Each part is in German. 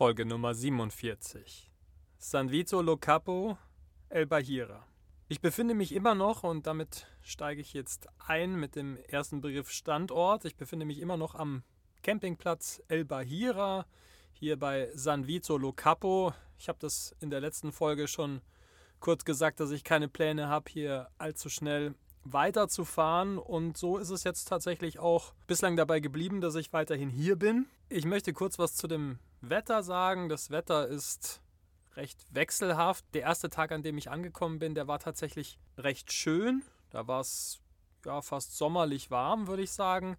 Folge Nummer 47. San Vito Lo Capo, El Bahira. Ich befinde mich immer noch, und damit steige ich jetzt ein mit dem ersten Begriff Standort, ich befinde mich immer noch am Campingplatz El Bahira, hier bei San Vito Lo Capo. Ich habe das in der letzten Folge schon kurz gesagt, dass ich keine Pläne habe, hier allzu schnell weiterzufahren. Und so ist es jetzt tatsächlich auch bislang dabei geblieben, dass ich weiterhin hier bin. Ich möchte kurz was zu dem Wetter sagen. Das Wetter ist recht wechselhaft. Der erste Tag, an dem ich angekommen bin, der war tatsächlich recht schön. Da war es ja fast sommerlich warm, würde ich sagen.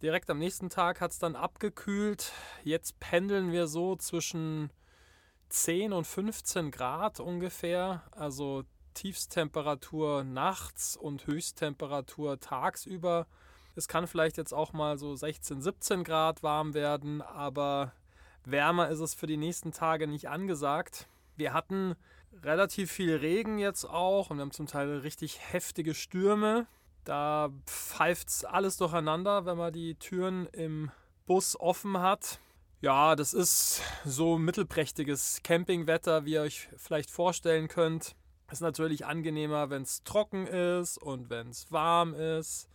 Direkt am nächsten Tag hat es dann abgekühlt. Jetzt pendeln wir so zwischen 10 und 15 Grad ungefähr. Also Tiefstemperatur nachts und Höchsttemperatur tagsüber. Es kann vielleicht jetzt auch mal so 16, 17 Grad warm werden, aber wärmer ist es für die nächsten Tage nicht angesagt. Wir hatten relativ viel Regen jetzt auch und wir haben zum Teil richtig heftige Stürme. Da pfeift es alles durcheinander, wenn man die Türen im Bus offen hat. Ja, das ist so mittelprächtiges Campingwetter, wie ihr euch vielleicht vorstellen könnt. Ist natürlich angenehmer, wenn es trocken ist und wenn es warm ist.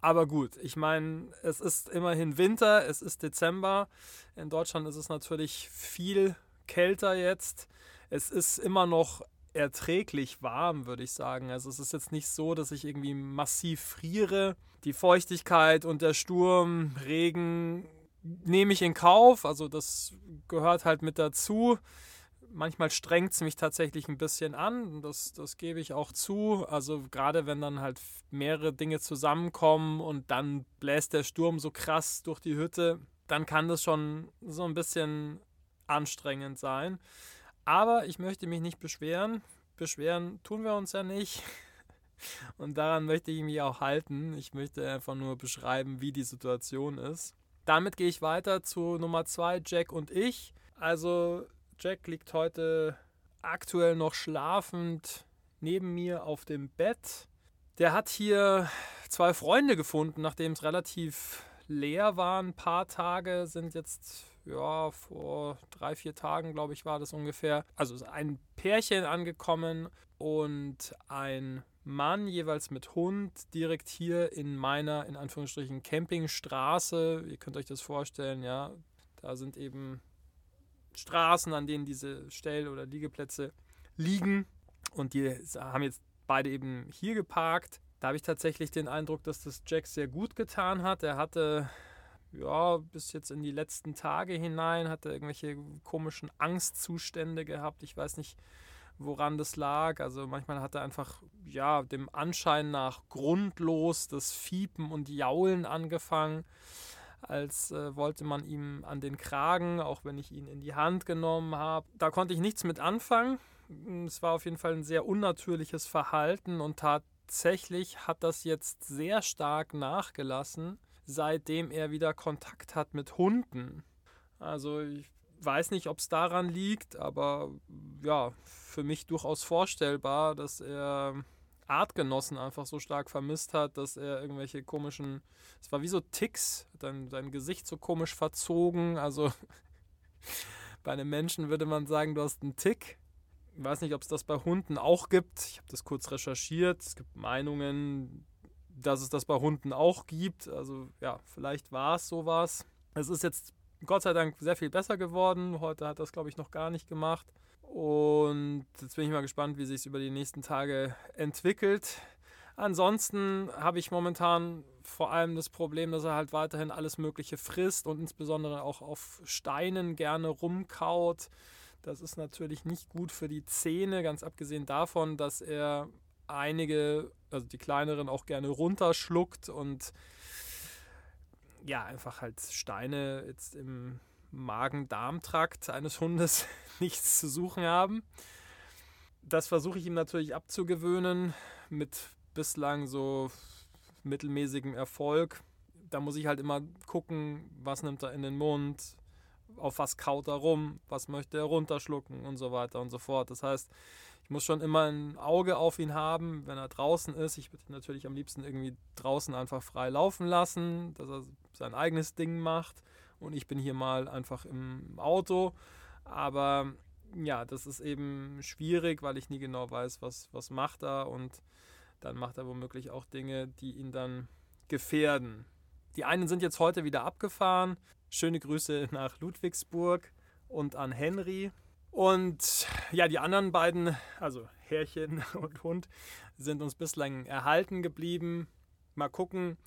Aber gut, ich meine, es ist immerhin Winter, es ist Dezember. In Deutschland ist es natürlich viel kälter jetzt. Es ist immer noch erträglich warm, würde ich sagen. Also es ist jetzt nicht so, dass ich irgendwie massiv friere. Die Feuchtigkeit und der Sturm, Regen nehme ich in Kauf. Also das gehört halt mit dazu manchmal strengt es mich tatsächlich ein bisschen an. Das, das gebe ich auch zu. Also gerade wenn dann halt mehrere Dinge zusammenkommen und dann bläst der Sturm so krass durch die Hütte, dann kann das schon so ein bisschen anstrengend sein. Aber ich möchte mich nicht beschweren. Beschweren tun wir uns ja nicht. Und daran möchte ich mich auch halten. Ich möchte einfach nur beschreiben, wie die Situation ist. Damit gehe ich weiter zu Nummer zwei, Jack und ich. Also Jack liegt heute aktuell noch schlafend neben mir auf dem Bett. Der hat hier zwei Freunde gefunden, nachdem es relativ leer war. Ein paar Tage sind jetzt, ja, vor drei, vier Tagen, glaube ich, war das ungefähr. Also ein Pärchen angekommen und ein Mann jeweils mit Hund direkt hier in meiner, in Anführungsstrichen, Campingstraße. Ihr könnt euch das vorstellen, ja. Da sind eben Straßen, an denen diese Stell- oder Liegeplätze liegen. Und die haben jetzt beide eben hier geparkt. Da habe ich tatsächlich den Eindruck, dass das Jack sehr gut getan hat. Er hatte ja bis jetzt in die letzten Tage hinein hatte irgendwelche komischen Angstzustände gehabt. Ich weiß nicht, woran das lag. Also manchmal hat er einfach ja dem Anschein nach grundlos das Fiepen und Jaulen angefangen als äh, wollte man ihm an den Kragen, auch wenn ich ihn in die Hand genommen habe. Da konnte ich nichts mit anfangen. Es war auf jeden Fall ein sehr unnatürliches Verhalten und tatsächlich hat das jetzt sehr stark nachgelassen, seitdem er wieder Kontakt hat mit Hunden. Also ich weiß nicht, ob es daran liegt, aber ja, für mich durchaus vorstellbar, dass er Artgenossen einfach so stark vermisst hat, dass er irgendwelche komischen, es war wie so Ticks, dann sein Gesicht so komisch verzogen. Also bei einem Menschen würde man sagen, du hast einen Tick. Ich weiß nicht, ob es das bei Hunden auch gibt. Ich habe das kurz recherchiert. Es gibt Meinungen, dass es das bei Hunden auch gibt. Also ja, vielleicht war es sowas. Es ist jetzt Gott sei Dank sehr viel besser geworden. Heute hat das, glaube ich, noch gar nicht gemacht. Und jetzt bin ich mal gespannt, wie sich es über die nächsten Tage entwickelt. Ansonsten habe ich momentan vor allem das Problem, dass er halt weiterhin alles Mögliche frisst und insbesondere auch auf Steinen gerne rumkaut. Das ist natürlich nicht gut für die Zähne, ganz abgesehen davon, dass er einige, also die kleineren, auch gerne runterschluckt und ja, einfach halt Steine jetzt im Magen-Darm-Trakt eines Hundes nichts zu suchen haben. Das versuche ich ihm natürlich abzugewöhnen mit bislang so mittelmäßigem Erfolg. Da muss ich halt immer gucken, was nimmt er in den Mund, auf was kaut er rum, was möchte er runterschlucken und so weiter und so fort. Das heißt, ich muss schon immer ein Auge auf ihn haben, wenn er draußen ist. Ich würde ihn natürlich am liebsten irgendwie draußen einfach frei laufen lassen, dass er sein eigenes Ding macht und ich bin hier mal einfach im Auto. Aber ja, das ist eben schwierig, weil ich nie genau weiß, was, was macht er und dann macht er womöglich auch Dinge, die ihn dann gefährden. Die einen sind jetzt heute wieder abgefahren. Schöne Grüße nach Ludwigsburg und an Henry. Und ja, die anderen beiden, also Herrchen und Hund, sind uns bislang erhalten geblieben. Mal gucken.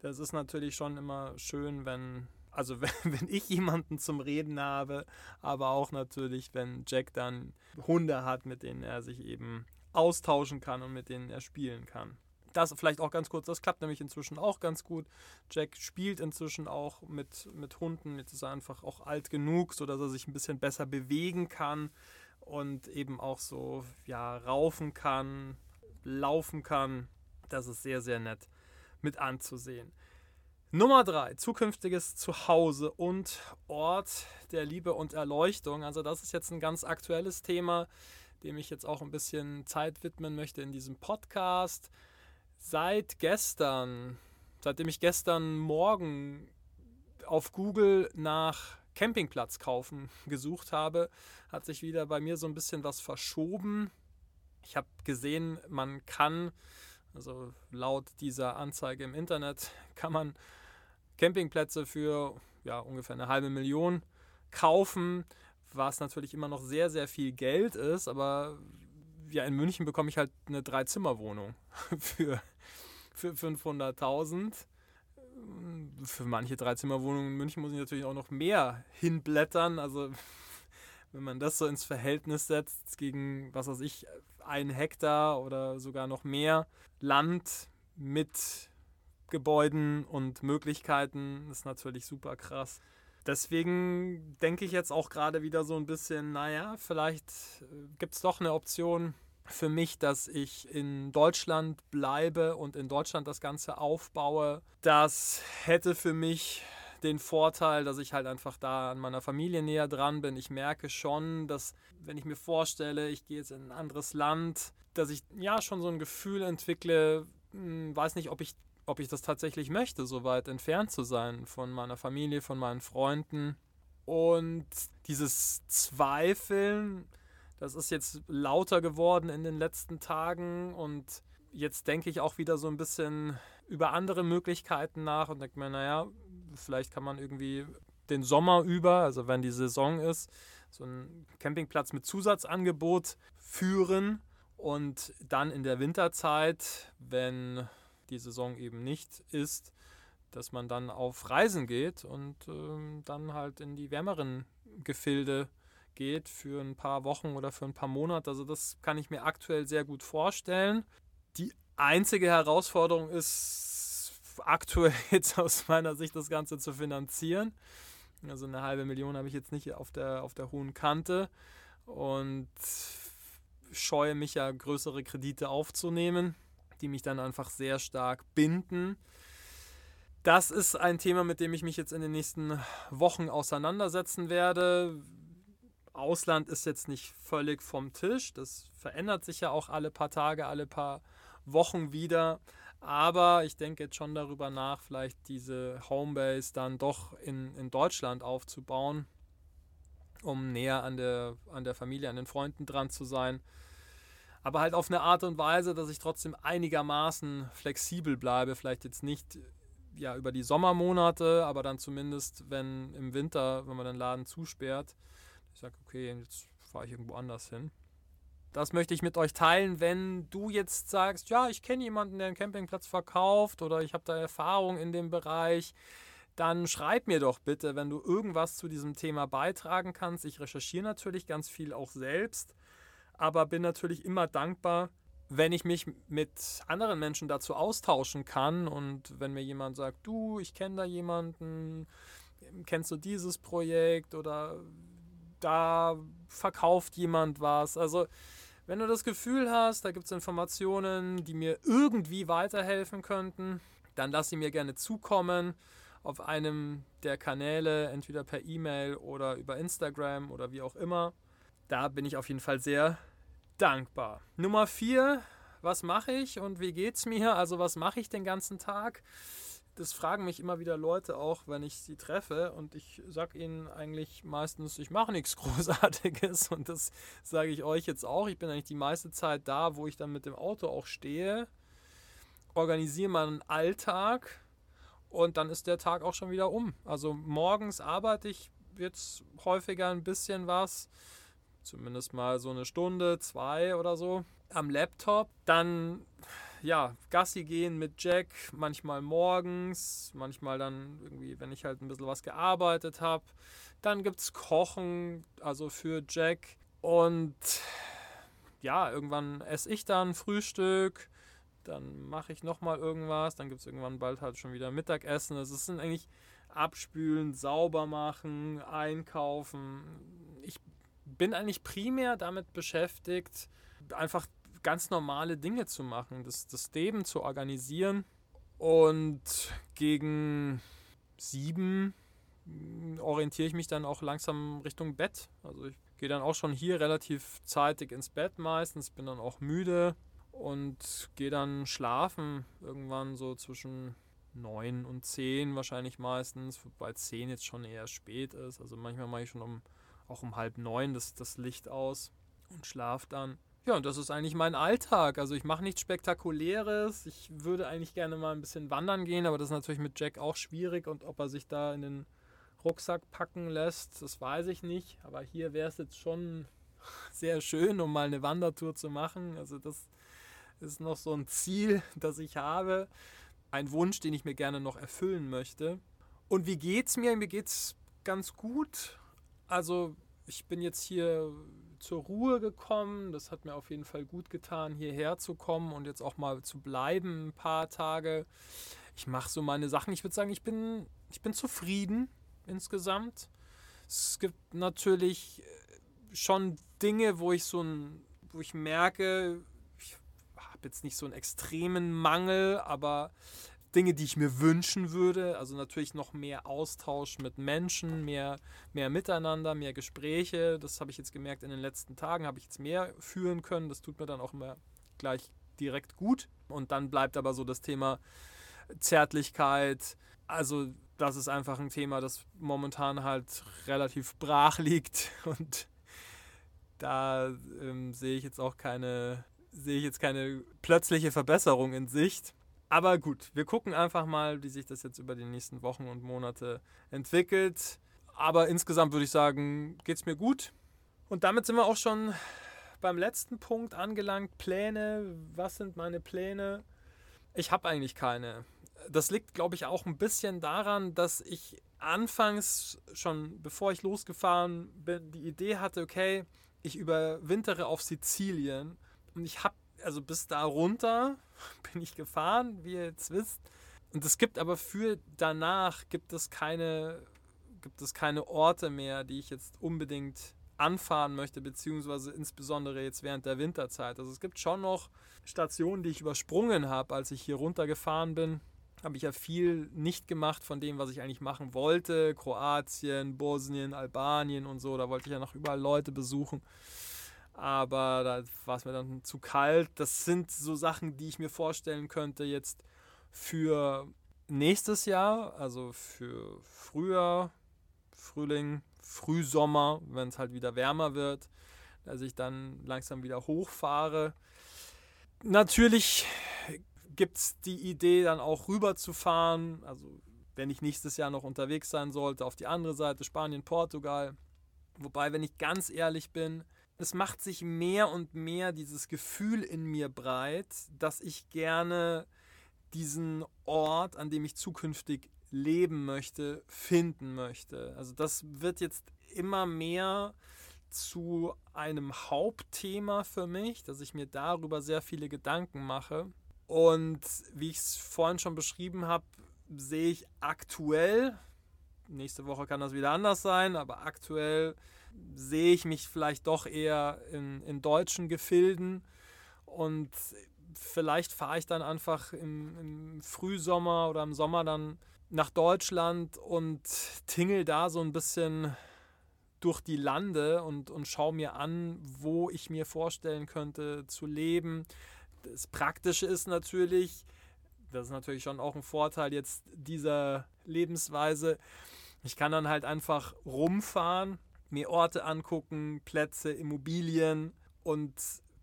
Das ist natürlich schon immer schön, wenn, also wenn, wenn ich jemanden zum Reden habe, aber auch natürlich, wenn Jack dann Hunde hat, mit denen er sich eben austauschen kann und mit denen er spielen kann. Das vielleicht auch ganz kurz, das klappt nämlich inzwischen auch ganz gut. Jack spielt inzwischen auch mit, mit Hunden. Jetzt ist er einfach auch alt genug, sodass er sich ein bisschen besser bewegen kann und eben auch so ja, raufen kann, laufen kann. Das ist sehr, sehr nett mit anzusehen. Nummer drei, zukünftiges Zuhause und Ort der Liebe und Erleuchtung. Also das ist jetzt ein ganz aktuelles Thema, dem ich jetzt auch ein bisschen Zeit widmen möchte in diesem Podcast. Seit gestern, seitdem ich gestern Morgen auf Google nach Campingplatz kaufen gesucht habe, hat sich wieder bei mir so ein bisschen was verschoben. Ich habe gesehen, man kann, also laut dieser Anzeige im Internet, kann man Campingplätze für ja, ungefähr eine halbe Million kaufen was natürlich immer noch sehr, sehr viel Geld ist, aber ja, in München bekomme ich halt eine Dreizimmerwohnung für, für 500.000. Für manche Dreizimmerwohnungen in München muss ich natürlich auch noch mehr hinblättern. Also wenn man das so ins Verhältnis setzt gegen, was weiß ich, ein Hektar oder sogar noch mehr Land mit Gebäuden und Möglichkeiten, ist natürlich super krass. Deswegen denke ich jetzt auch gerade wieder so ein bisschen, naja, vielleicht äh, gibt es doch eine Option für mich, dass ich in Deutschland bleibe und in Deutschland das Ganze aufbaue. Das hätte für mich den Vorteil, dass ich halt einfach da an meiner Familie näher dran bin. Ich merke schon, dass wenn ich mir vorstelle, ich gehe jetzt in ein anderes Land, dass ich ja schon so ein Gefühl entwickle, hm, weiß nicht, ob ich ob ich das tatsächlich möchte, so weit entfernt zu sein von meiner Familie, von meinen Freunden. Und dieses Zweifeln, das ist jetzt lauter geworden in den letzten Tagen und jetzt denke ich auch wieder so ein bisschen über andere Möglichkeiten nach und denke mir, naja, vielleicht kann man irgendwie den Sommer über, also wenn die Saison ist, so einen Campingplatz mit Zusatzangebot führen und dann in der Winterzeit, wenn die Saison eben nicht ist, dass man dann auf Reisen geht und ähm, dann halt in die wärmeren Gefilde geht für ein paar Wochen oder für ein paar Monate. Also das kann ich mir aktuell sehr gut vorstellen. Die einzige Herausforderung ist aktuell jetzt aus meiner Sicht das Ganze zu finanzieren. Also eine halbe Million habe ich jetzt nicht auf der, auf der hohen Kante und scheue mich ja größere Kredite aufzunehmen die mich dann einfach sehr stark binden. Das ist ein Thema, mit dem ich mich jetzt in den nächsten Wochen auseinandersetzen werde. Ausland ist jetzt nicht völlig vom Tisch. Das verändert sich ja auch alle paar Tage, alle paar Wochen wieder. Aber ich denke jetzt schon darüber nach, vielleicht diese Homebase dann doch in, in Deutschland aufzubauen, um näher an der, an der Familie, an den Freunden dran zu sein aber halt auf eine Art und Weise, dass ich trotzdem einigermaßen flexibel bleibe. Vielleicht jetzt nicht ja, über die Sommermonate, aber dann zumindest, wenn im Winter, wenn man den Laden zusperrt, ich sage, okay, jetzt fahre ich irgendwo anders hin. Das möchte ich mit euch teilen, wenn du jetzt sagst, ja, ich kenne jemanden, der einen Campingplatz verkauft oder ich habe da Erfahrung in dem Bereich, dann schreib mir doch bitte, wenn du irgendwas zu diesem Thema beitragen kannst. Ich recherchiere natürlich ganz viel auch selbst aber bin natürlich immer dankbar, wenn ich mich mit anderen Menschen dazu austauschen kann und wenn mir jemand sagt, du, ich kenne da jemanden, kennst du dieses Projekt oder da verkauft jemand was. Also wenn du das Gefühl hast, da gibt es Informationen, die mir irgendwie weiterhelfen könnten, dann lass sie mir gerne zukommen auf einem der Kanäle, entweder per E-Mail oder über Instagram oder wie auch immer. Da bin ich auf jeden Fall sehr dankbar. Nummer vier, was mache ich und wie geht es mir? Also was mache ich den ganzen Tag? das fragen mich immer wieder Leute auch, wenn ich sie treffe und ich sage ihnen eigentlich meistens, ich mache nichts Großartiges und das sage ich euch jetzt auch. Ich bin eigentlich die meiste Zeit da, wo ich dann mit dem Auto auch stehe, organisiere meinen Alltag und dann ist der Tag auch schon wieder um. Also morgens arbeite ich jetzt häufiger ein bisschen was, zumindest mal so eine Stunde, zwei oder so am Laptop. Dann ja, Gassi gehen mit Jack, manchmal morgens, manchmal dann irgendwie, wenn ich halt ein bisschen was gearbeitet habe. Dann gibt es Kochen, also für Jack. Und ja, irgendwann esse ich dann Frühstück, dann mache ich nochmal irgendwas, dann gibt es irgendwann bald halt schon wieder Mittagessen. Also es sind eigentlich Abspülen, sauber machen, einkaufen. Ich bin eigentlich primär damit beschäftigt, einfach ganz normale Dinge zu machen, das, das Leben zu organisieren. Und gegen sieben orientiere ich mich dann auch langsam Richtung Bett. Also ich gehe dann auch schon hier relativ zeitig ins Bett meistens, bin dann auch müde und gehe dann schlafen irgendwann so zwischen neun und zehn wahrscheinlich meistens, wobei zehn jetzt schon eher spät ist. Also manchmal mache ich schon um, auch um halb neun das, das Licht aus und schlafe dann. Ja, und das ist eigentlich mein Alltag. Also ich mache nichts Spektakuläres. Ich würde eigentlich gerne mal ein bisschen wandern gehen, aber das ist natürlich mit Jack auch schwierig. Und ob er sich da in den Rucksack packen lässt, das weiß ich nicht. Aber hier wäre es jetzt schon sehr schön, um mal eine Wandertour zu machen. Also das ist noch so ein Ziel, das ich habe. Ein Wunsch, den ich mir gerne noch erfüllen möchte. Und wie geht's mir? Mir geht's ganz gut. Also ich bin jetzt hier zur Ruhe gekommen. Das hat mir auf jeden Fall gut getan, hierher zu kommen und jetzt auch mal zu bleiben ein paar Tage. Ich mache so meine Sachen. Ich würde sagen, ich bin, ich bin zufrieden insgesamt. Es gibt natürlich äh, schon Dinge, wo ich so ein, wo ich merke, ich habe jetzt nicht so einen extremen Mangel, aber Dinge, die ich mir wünschen würde. Also natürlich noch mehr Austausch mit Menschen, mehr, mehr Miteinander, mehr Gespräche. Das habe ich jetzt gemerkt in den letzten Tagen, habe ich jetzt mehr führen können. Das tut mir dann auch immer gleich direkt gut. Und dann bleibt aber so das Thema Zärtlichkeit. Also das ist einfach ein Thema, das momentan halt relativ brach liegt und da ähm, sehe ich jetzt auch keine sehe ich jetzt keine plötzliche Verbesserung in Sicht. Aber gut, wir gucken einfach mal, wie sich das jetzt über die nächsten Wochen und Monate entwickelt. Aber insgesamt würde ich sagen, geht es mir gut. Und damit sind wir auch schon beim letzten Punkt angelangt. Pläne. Was sind meine Pläne? Ich habe eigentlich keine. Das liegt, glaube ich, auch ein bisschen daran, dass ich anfangs schon, bevor ich losgefahren bin, die Idee hatte, okay, ich überwintere auf Sizilien. Und ich habe also bis da runter bin ich gefahren, wie ihr jetzt wisst. Und es gibt aber für danach gibt es keine, gibt es keine Orte mehr, die ich jetzt unbedingt anfahren möchte, beziehungsweise insbesondere jetzt während der Winterzeit. Also es gibt schon noch Stationen, die ich übersprungen habe, als ich hier runtergefahren bin. Habe ich ja viel nicht gemacht von dem, was ich eigentlich machen wollte. Kroatien, Bosnien, Albanien und so. Da wollte ich ja noch überall Leute besuchen aber da war es mir dann zu kalt. Das sind so Sachen, die ich mir vorstellen könnte jetzt für nächstes Jahr, also für Frühjahr, Frühling, Frühsommer, wenn es halt wieder wärmer wird, dass ich dann langsam wieder hochfahre. Natürlich gibt es die Idee, dann auch rüber zu fahren, also wenn ich nächstes Jahr noch unterwegs sein sollte, auf die andere Seite, Spanien, Portugal. Wobei, wenn ich ganz ehrlich bin, es macht sich mehr und mehr dieses Gefühl in mir breit, dass ich gerne diesen Ort, an dem ich zukünftig leben möchte, finden möchte. Also das wird jetzt immer mehr zu einem Hauptthema für mich, dass ich mir darüber sehr viele Gedanken mache. Und wie ich es vorhin schon beschrieben habe, sehe ich aktuell, nächste Woche kann das wieder anders sein, aber aktuell sehe ich mich vielleicht doch eher in, in deutschen Gefilden und vielleicht fahre ich dann einfach im, im, Frühsommer oder im Sommer dann nach Deutschland und tingel da so ein bisschen durch die Lande und, und schaue mir an, wo ich mir vorstellen könnte zu leben. Das Praktische ist natürlich, das ist natürlich schon auch ein Vorteil jetzt dieser Lebensweise. Ich kann dann halt einfach rumfahren, mir Orte angucken, Plätze, Immobilien und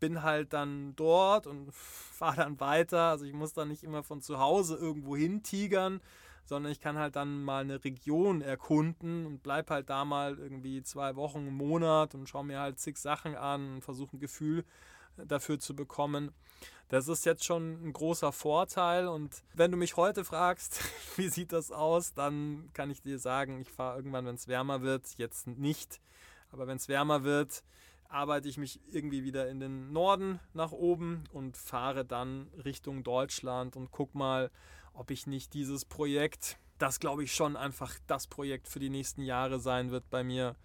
bin halt dann dort und fahre dann weiter. Also ich muss dann nicht immer von zu Hause irgendwo hin tigern, sondern ich kann halt dann mal eine Region erkunden und bleib halt da mal irgendwie zwei Wochen, einen Monat und schaue mir halt zig Sachen an und versuche ein Gefühl dafür zu bekommen. Das ist jetzt schon ein großer Vorteil und wenn du mich heute fragst, wie sieht das aus, dann kann ich dir sagen, ich fahre irgendwann, wenn es wärmer wird, jetzt nicht, aber wenn es wärmer wird, arbeite ich mich irgendwie wieder in den Norden nach oben und fahre dann Richtung Deutschland und guck mal, ob ich nicht dieses Projekt, das glaube ich schon einfach das Projekt für die nächsten Jahre sein wird, bei mir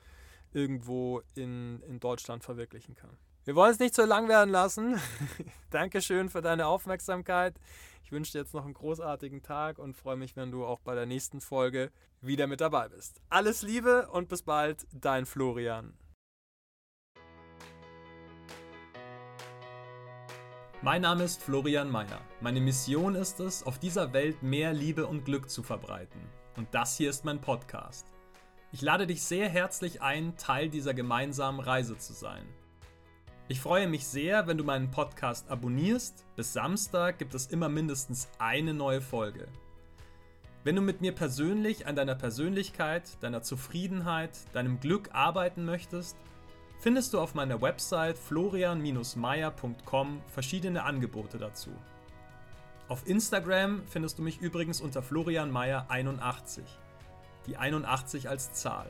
irgendwo in, in Deutschland verwirklichen kann. Wir wollen es nicht zu lang werden lassen. Dankeschön für deine Aufmerksamkeit. Ich wünsche dir jetzt noch einen großartigen Tag und freue mich, wenn du auch bei der nächsten Folge wieder mit dabei bist. Alles Liebe und bis bald, dein Florian. Mein Name ist Florian Mayer. Meine Mission ist es, auf dieser Welt mehr Liebe und Glück zu verbreiten. Und das hier ist mein Podcast. Ich lade dich sehr herzlich ein, Teil dieser gemeinsamen Reise zu sein. Ich freue mich sehr, wenn du meinen Podcast abonnierst. Bis Samstag gibt es immer mindestens eine neue Folge. Wenn du mit mir persönlich an deiner Persönlichkeit, deiner Zufriedenheit, deinem Glück arbeiten möchtest, findest du auf meiner Website florian-meier.com verschiedene Angebote dazu. Auf Instagram findest du mich übrigens unter florianmeier81, die 81 als Zahl.